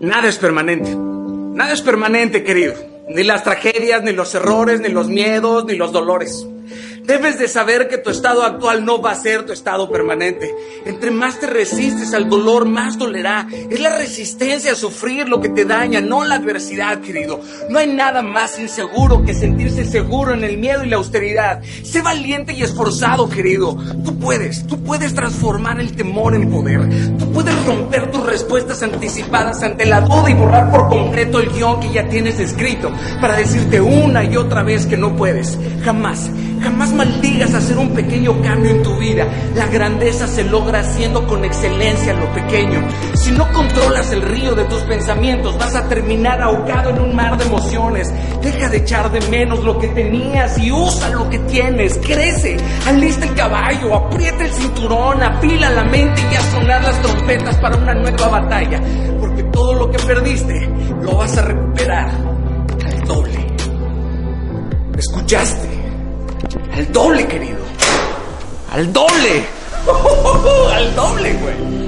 Nada es permanente. Nada es permanente, querido. Ni las tragedias, ni los errores, ni los miedos, ni los dolores. Debes de saber que tu estado actual no va a ser tu estado permanente. Entre más te resistes al dolor, más dolerá. Es la resistencia a sufrir lo que te daña, no la adversidad, querido. No hay nada más inseguro que sentirse seguro en el miedo y la austeridad. Sé valiente y esforzado, querido. Tú puedes, tú puedes transformar el temor en poder. Tú puedes romper tus respuestas anticipadas ante la duda y borrar por completo el guion que ya tienes escrito para decirte una y otra vez que no puedes. Jamás, jamás maldigas hacer un pequeño cambio en tu vida. La grandeza se logra haciendo con excelencia lo pequeño. Si no controlas el río de tus pensamientos, vas a terminar ahogado en un mar de emociones. Deja de echar de menos lo que tenías y usa lo que tienes. Crece, alista el caballo, aprieta el cinturón, apila la mente y a sonar las trompetas para una nueva batalla. Porque todo lo que perdiste lo vas a recuperar al doble. ¿Escuchaste? Al doble, querido. Al doble. Al doble, güey.